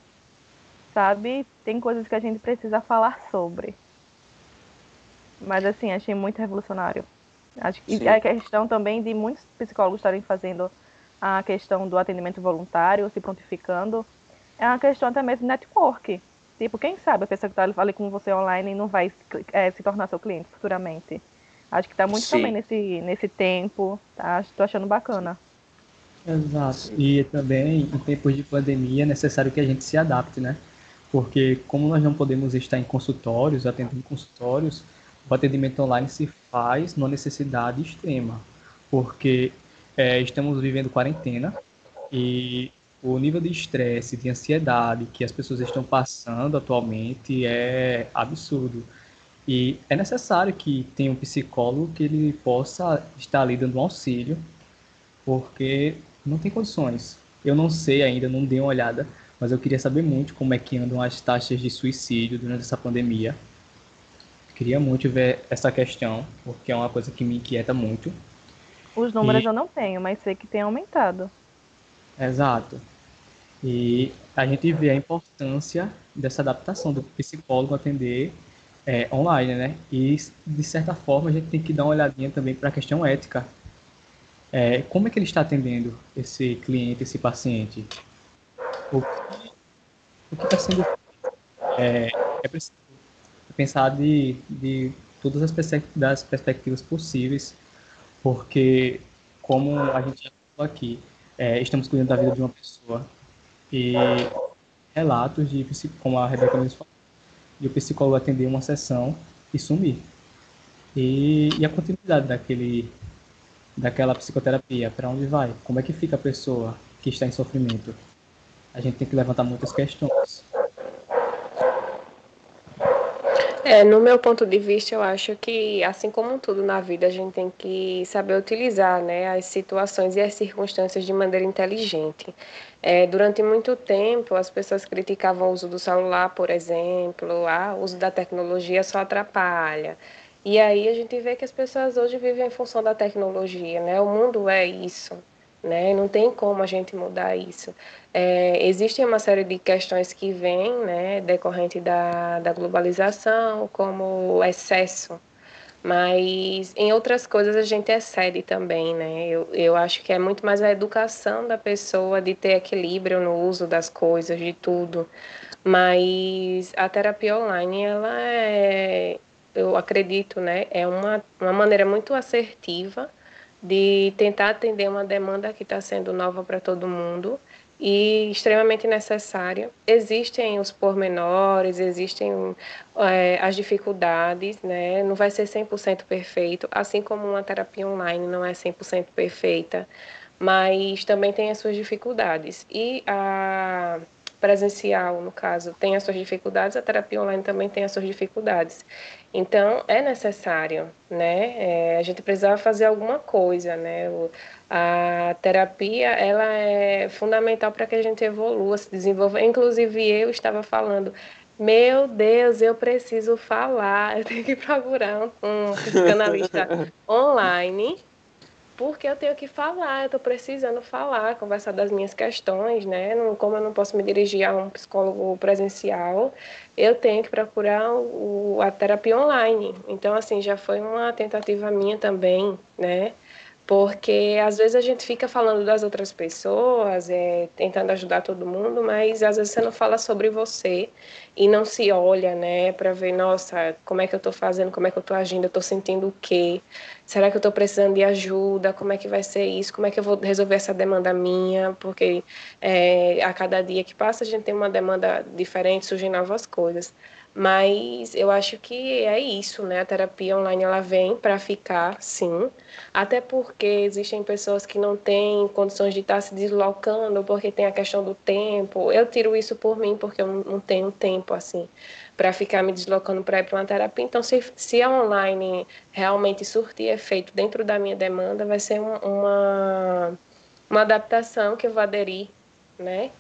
Sabe? Tem coisas que a gente precisa falar sobre. Mas assim, achei muito revolucionário. Acho que e a questão também de muitos psicólogos estarem fazendo a questão do atendimento voluntário, se prontificando, é uma questão até mesmo de network. Tipo, quem sabe a pessoa que está ali com você online não vai é, se tornar seu cliente futuramente. Acho que está muito Sim. também nesse, nesse tempo. Tá? Estou achando bacana. Exato. E também, em tempos de pandemia, é necessário que a gente se adapte, né? Porque como nós não podemos estar em consultórios, atendendo consultórios, o atendimento online se faz numa necessidade extrema. Porque é, estamos vivendo quarentena e o nível de estresse, de ansiedade que as pessoas estão passando atualmente é absurdo. E é necessário que tenha um psicólogo que ele possa estar ali dando um auxílio, porque não tem condições. Eu não sei ainda, não dei uma olhada, mas eu queria saber muito como é que andam as taxas de suicídio durante essa pandemia. Queria muito ver essa questão, porque é uma coisa que me inquieta muito. Os números e... eu não tenho, mas sei que tem aumentado. Exato. E a gente vê a importância dessa adaptação do psicólogo atender é, online, né? E, de certa forma, a gente tem que dar uma olhadinha também para a questão ética. É, como é que ele está atendendo esse cliente, esse paciente? O que está sendo... É, é preciso pensar de, de todas as das perspectivas possíveis, porque, como a gente já falou aqui, é, estamos cuidando da vida de uma pessoa e relatos de, como a Rebeca mesmo falou, e o psicólogo atender uma sessão e sumir. E, e a continuidade daquele, daquela psicoterapia, para onde vai? Como é que fica a pessoa que está em sofrimento? A gente tem que levantar muitas questões. É, no meu ponto de vista, eu acho que, assim como tudo na vida, a gente tem que saber utilizar né, as situações e as circunstâncias de maneira inteligente. É, durante muito tempo, as pessoas criticavam o uso do celular, por exemplo, ah, o uso da tecnologia só atrapalha. E aí a gente vê que as pessoas hoje vivem em função da tecnologia, né? O mundo é isso. Né? Não tem como a gente mudar isso. É, existem uma série de questões que vêm, né, decorrente da, da globalização, como o excesso, mas em outras coisas a gente excede também, né? Eu, eu acho que é muito mais a educação da pessoa de ter equilíbrio no uso das coisas, de tudo. Mas a terapia online, ela é, eu acredito, né, é uma, uma maneira muito assertiva de tentar atender uma demanda que está sendo nova para todo mundo e extremamente necessária. Existem os pormenores, existem é, as dificuldades, né? Não vai ser 100% perfeito, assim como uma terapia online não é 100% perfeita, mas também tem as suas dificuldades. E a presencial, no caso, tem as suas dificuldades, a terapia online também tem as suas dificuldades. Então, é necessário, né? É, a gente precisava fazer alguma coisa, né? O, a terapia, ela é fundamental para que a gente evolua, se desenvolva. Inclusive, eu estava falando, meu Deus, eu preciso falar, [laughs] eu tenho que procurar um, um psicanalista [laughs] online porque eu tenho que falar, eu estou precisando falar, conversar das minhas questões, né? Não, como eu não posso me dirigir a um psicólogo presencial, eu tenho que procurar o, a terapia online. Então, assim, já foi uma tentativa minha também, né? Porque às vezes a gente fica falando das outras pessoas, é, tentando ajudar todo mundo, mas às vezes você não fala sobre você e não se olha, né, para ver, nossa, como é que eu estou fazendo, como é que eu estou agindo, eu estou sentindo o quê? Será que eu estou precisando de ajuda? Como é que vai ser isso? Como é que eu vou resolver essa demanda minha? Porque é, a cada dia que passa a gente tem uma demanda diferente, surgem novas coisas. Mas eu acho que é isso, né? A terapia online ela vem para ficar, sim. Até porque existem pessoas que não têm condições de estar se deslocando, porque tem a questão do tempo. Eu tiro isso por mim, porque eu não tenho tempo assim para ficar me deslocando para ir para uma terapia. Então, se, se a online realmente surtir efeito dentro da minha demanda, vai ser um, uma, uma adaptação que eu vou aderir, né?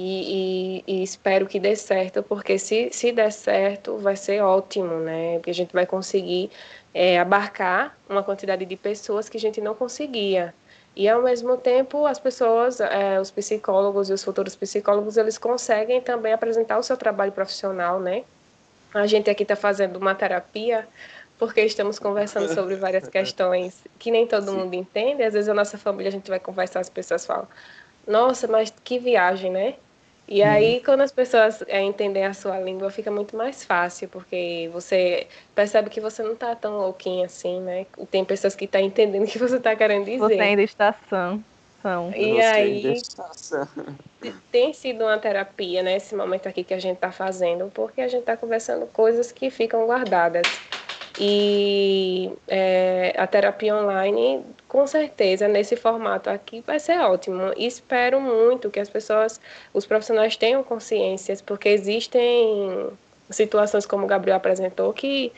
E, e, e, espero que dê certo, porque se, se der certo, vai ser ótimo, né? Porque a gente vai conseguir é, abarcar uma quantidade de pessoas que a gente não conseguia. E, ao mesmo tempo, as pessoas, é, os psicólogos e os futuros psicólogos, eles conseguem também apresentar o seu trabalho profissional, né? A gente aqui está fazendo uma terapia porque estamos conversando sobre várias [laughs] questões que nem todo Sim. mundo entende. Às vezes a nossa família a gente vai conversar, as pessoas falam: Nossa, mas que viagem, né? E uhum. aí, quando as pessoas é, entendem a sua língua, fica muito mais fácil, porque você percebe que você não está tão louquinho assim, né? Tem pessoas que estão tá entendendo o que você está querendo dizer. Você ainda está sã. são. E você aí, tem sido uma terapia, né? Esse momento aqui que a gente está fazendo, porque a gente está conversando coisas que ficam guardadas. E é, a terapia online, com certeza, nesse formato aqui, vai ser ótimo. Espero muito que as pessoas, os profissionais tenham consciências, porque existem situações como o Gabriel apresentou que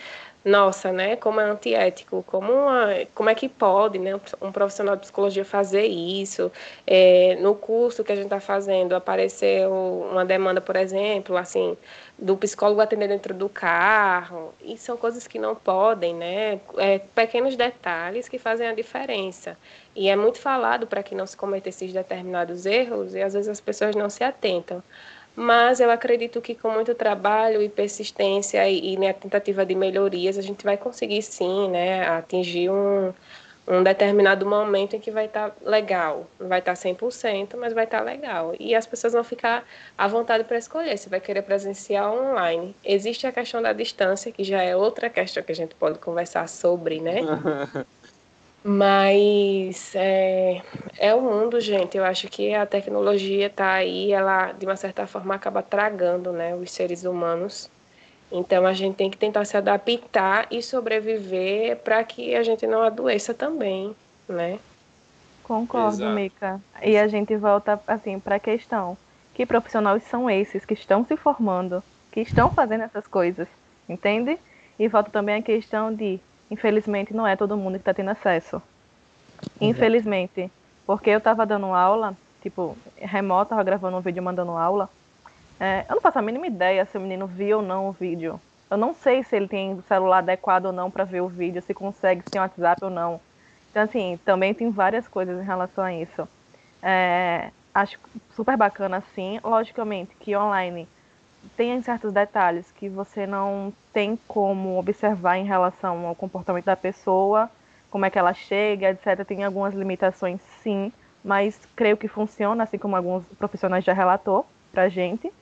nossa, né, como é antiético, como, uma, como é que pode, né, um profissional de psicologia fazer isso, é, no curso que a gente está fazendo, apareceu uma demanda, por exemplo, assim, do psicólogo atender dentro do carro, e são coisas que não podem, né, é, pequenos detalhes que fazem a diferença, e é muito falado para que não se cometa esses determinados erros, e às vezes as pessoas não se atentam, mas eu acredito que com muito trabalho e persistência e, e né, tentativa de melhorias, a gente vai conseguir sim, né, atingir um, um determinado momento em que vai estar tá legal. Não vai estar tá 100%, mas vai estar tá legal. E as pessoas vão ficar à vontade para escolher se vai querer presencial ou online. Existe a questão da distância, que já é outra questão que a gente pode conversar sobre, né? [laughs] Mas é, é o mundo, gente. Eu acho que a tecnologia está aí, ela de uma certa forma acaba tragando, né, os seres humanos. Então a gente tem que tentar se adaptar e sobreviver para que a gente não adoeça também, né? Concordo, Exato. Mica. E a gente volta assim para a questão: que profissionais são esses que estão se formando, que estão fazendo essas coisas, entende? E volta também a questão de infelizmente não é todo mundo que está tendo acesso. Infelizmente. Porque eu estava dando aula, tipo, remoto, estava gravando um vídeo mandando aula. É, eu não faço a mínima ideia se o menino viu ou não o vídeo. Eu não sei se ele tem celular adequado ou não para ver o vídeo, se consegue, se tem WhatsApp ou não. Então, assim, também tem várias coisas em relação a isso. É, acho super bacana assim. Logicamente que online tem certos detalhes que você não tem como observar em relação ao comportamento da pessoa, como é que ela chega, etc. Tem algumas limitações, sim, mas creio que funciona, assim como alguns profissionais já relatou pra gente.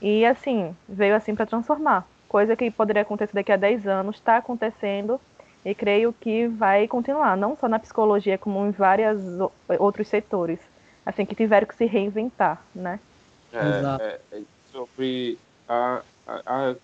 E assim, veio assim para transformar. Coisa que poderia acontecer daqui a 10 anos, está acontecendo e creio que vai continuar, não só na psicologia, como em vários outros setores, assim, que tiveram que se reinventar, né? É, é, é sobre a, a, a,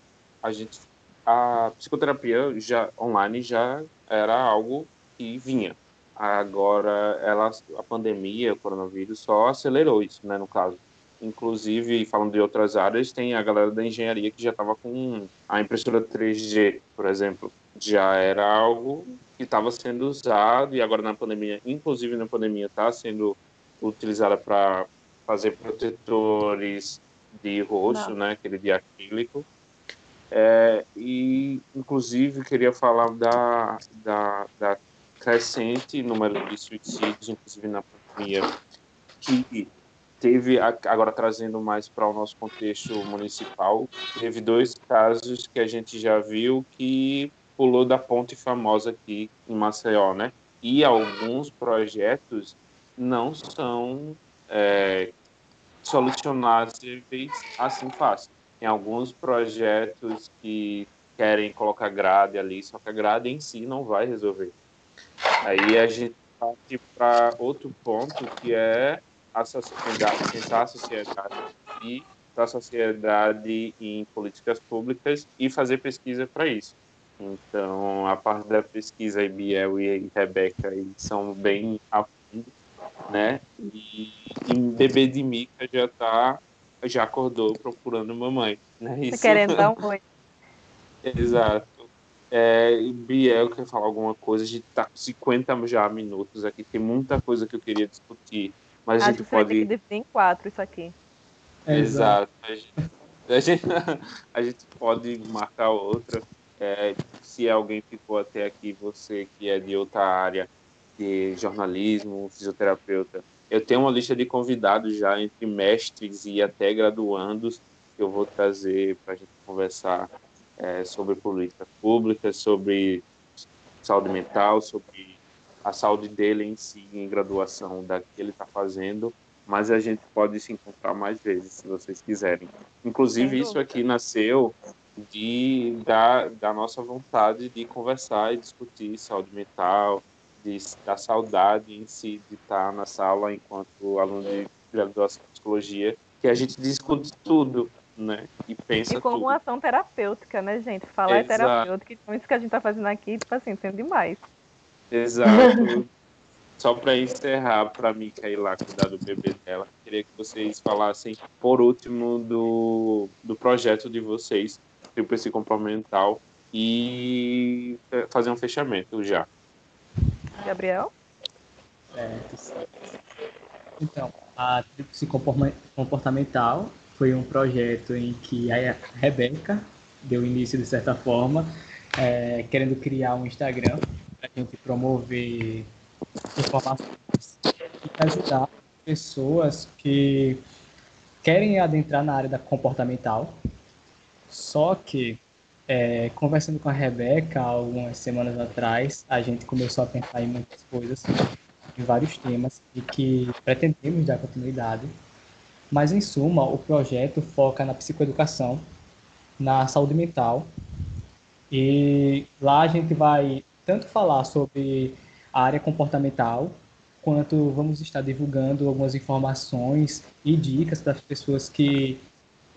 a gente, a psicoterapia já online já era algo que vinha. Agora, ela, a pandemia, o coronavírus, só acelerou isso, né, no caso. Inclusive, falando de outras áreas, tem a galera da engenharia que já estava com a impressora 3G, por exemplo. Já era algo que estava sendo usado e agora na pandemia, inclusive na pandemia, está sendo utilizada para fazer protetores de rosto, Não. né, aquele de acrílico. É, e, inclusive, queria falar da, da, da crescente número de suicídios, inclusive na pandemia, que teve, agora trazendo mais para o nosso contexto municipal, teve dois casos que a gente já viu que pulou da ponte famosa aqui em Maceió, né? E alguns projetos não são é, solucionáveis assim fácil. Tem alguns projetos que querem colocar grade ali, só que a grade em si não vai resolver. Aí a gente parte para outro ponto que é pensar a sociedade e a sociedade em políticas públicas e fazer pesquisa para isso. Então, a parte da pesquisa, a Biel e a Rebeca são bem a fundo, né? E, e bebê de Mica já tá, já acordou procurando mamãe, né? Isso... querendo dar um [laughs] oi. Exato. É, Biel quer falar alguma coisa, a gente tá com 50 já minutos aqui, tem muita coisa que eu queria discutir mas Acho a gente que pode. Ter que em quatro isso aqui. É, exato. A gente, a, gente, [laughs] a gente pode marcar outra. É, se alguém ficou até aqui, você que é de outra área, de jornalismo, fisioterapeuta, eu tenho uma lista de convidados já entre mestres e até graduandos que eu vou trazer para a gente conversar é, sobre políticas públicas, sobre saúde mental, sobre a saúde dele em si, em graduação, da que ele está fazendo, mas a gente pode se encontrar mais vezes, se vocês quiserem. Inclusive, isso aqui nasceu de, da, da nossa vontade de conversar e discutir saúde mental, de, da saudade em si de estar na sala enquanto aluno de graduação em psicologia, que a gente discute tudo, né? E pensa E como tudo. uma ação terapêutica, né, gente? Falar Exato. é terapêutico, então isso que a gente está fazendo aqui, tipo assim, sendo demais. Exato. [laughs] Só para encerrar, para mim cair lá cuidar do bebê dela, queria que vocês falassem, por último, do, do projeto de vocês, Tríplice Comportamental, e fazer um fechamento já. Gabriel? Certo. Então, a Tríplice Comportamental foi um projeto em que a Rebeca deu início, de certa forma, é, querendo criar um Instagram a gente promover informações e ajudar pessoas que querem adentrar na área da comportamental, só que é, conversando com a Rebeca algumas semanas atrás, a gente começou a pensar em muitas coisas, em vários temas, e que pretendemos dar continuidade. Mas, em suma, o projeto foca na psicoeducação, na saúde mental, e lá a gente vai tanto falar sobre a área comportamental, quanto vamos estar divulgando algumas informações e dicas para as pessoas que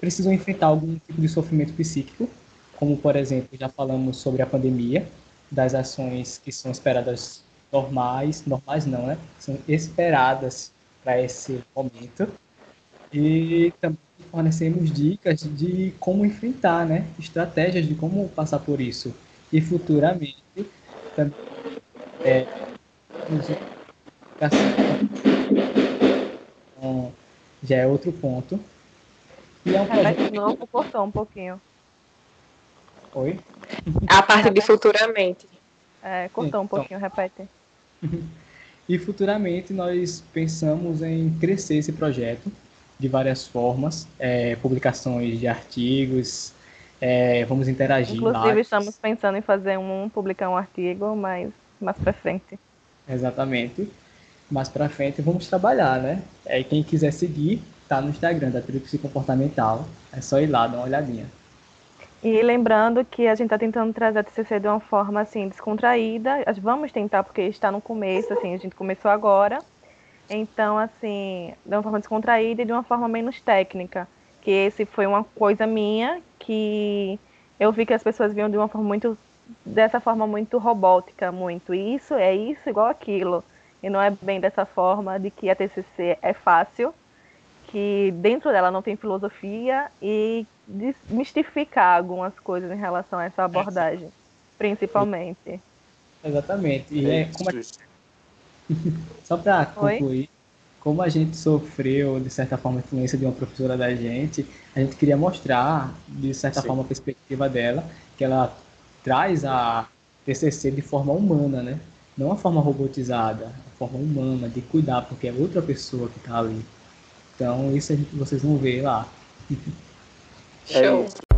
precisam enfrentar algum tipo de sofrimento psíquico, como, por exemplo, já falamos sobre a pandemia, das ações que são esperadas normais, normais não, né? São esperadas para esse momento. E também fornecemos dicas de como enfrentar, né? Estratégias de como passar por isso. E futuramente também é, então, já é outro ponto. E é um projeto... Não, cortou um pouquinho. Oi? A parte de futuramente. É, cortou um então, pouquinho, repete. E futuramente nós pensamos em crescer esse projeto de várias formas, é, publicações de artigos, é, vamos interagir. Inclusive mais. estamos pensando em fazer um, publicar um artigo, mas mais para frente. Exatamente. Mais para frente vamos trabalhar, né? É, quem quiser seguir, tá no Instagram da Tríplice Comportamental. É só ir lá, dar uma olhadinha. E lembrando que a gente está tentando trazer a TCC de uma forma assim descontraída. Vamos tentar porque está no começo, assim, a gente começou agora. Então, assim, de uma forma descontraída e de uma forma menos técnica. Que esse foi uma coisa minha que eu vi que as pessoas viam de uma forma muito dessa forma muito robótica, muito isso é isso igual aquilo. E não é bem dessa forma de que a TCC é fácil, que dentro dela não tem filosofia e desmistificar algumas coisas em relação a essa abordagem, principalmente. Exatamente. E é como a... [laughs] Só para concluir, como a gente sofreu, de certa forma, a influência de uma professora da gente, a gente queria mostrar, de certa Sim. forma, a perspectiva dela, que ela traz a TCC de forma humana, né? Não a forma robotizada, a forma humana, de cuidar, porque é outra pessoa que está ali. Então, isso a gente, vocês vão ver lá. Show.